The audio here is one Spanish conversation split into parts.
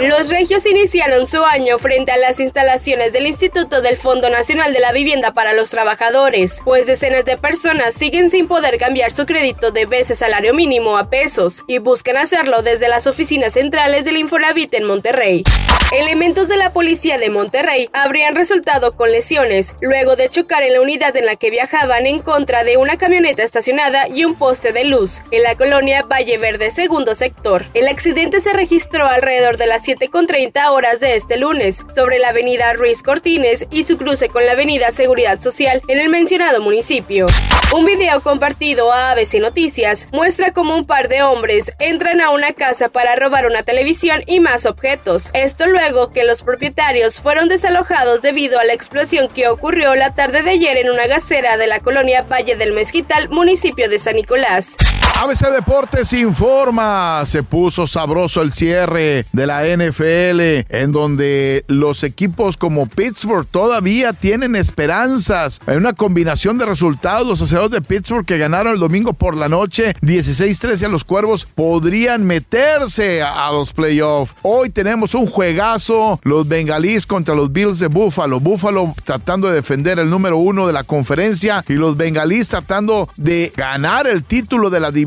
Los regios iniciaron su año frente a las instalaciones del Instituto del Fondo Nacional de la Vivienda para los Trabajadores, pues decenas de personas siguen sin poder cambiar su crédito de veces salario mínimo a pesos y buscan hacerlo desde las oficinas centrales del Infonavit en Monterrey. Elementos de la policía de Monterrey habrían resultado con lesiones luego de chocar en la unidad en la que viajaban en contra de una camioneta estacionada y un poste de luz en la colonia Valle Verde, segundo sector. El accidente se registró alrededor de las 7.30 horas de este lunes sobre la avenida Ruiz Cortines y su cruce con la avenida Seguridad Social en el mencionado municipio. Un video compartido a ABC Noticias muestra cómo un par de hombres entran a una casa para robar una televisión y más objetos. Esto luego que los propietarios fueron desalojados debido a la explosión que ocurrió la tarde de ayer en una gasera de la colonia Valle del Mezquital, municipio de San Nicolás. ABC Deportes informa, se puso sabroso el cierre de la NFL, en donde los equipos como Pittsburgh todavía tienen esperanzas. En una combinación de resultados, los aceros de Pittsburgh que ganaron el domingo por la noche 16-13 a los Cuervos podrían meterse a, los playoffs. Hoy tenemos un juegazo, los bengalíes contra los Bills de Buffalo. Buffalo tratando de defender el número uno de la conferencia y los bengalíes tratando de ganar el título de la división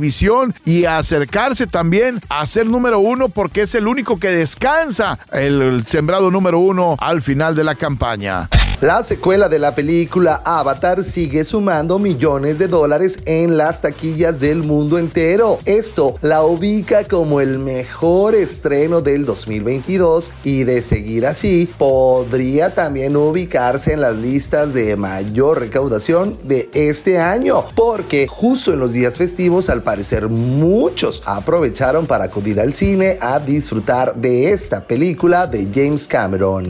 y acercarse también a ser número uno porque es el único que descansa el sembrado número uno al final de la campaña. La secuela de la película Avatar sigue sumando millones de dólares en las taquillas del mundo entero. Esto la ubica como el mejor estreno del 2022 y de seguir así podría también ubicarse en las listas de mayor recaudación de este año porque justo en los días festivos al parecer muchos aprovecharon para acudir al cine a disfrutar de esta película de James Cameron.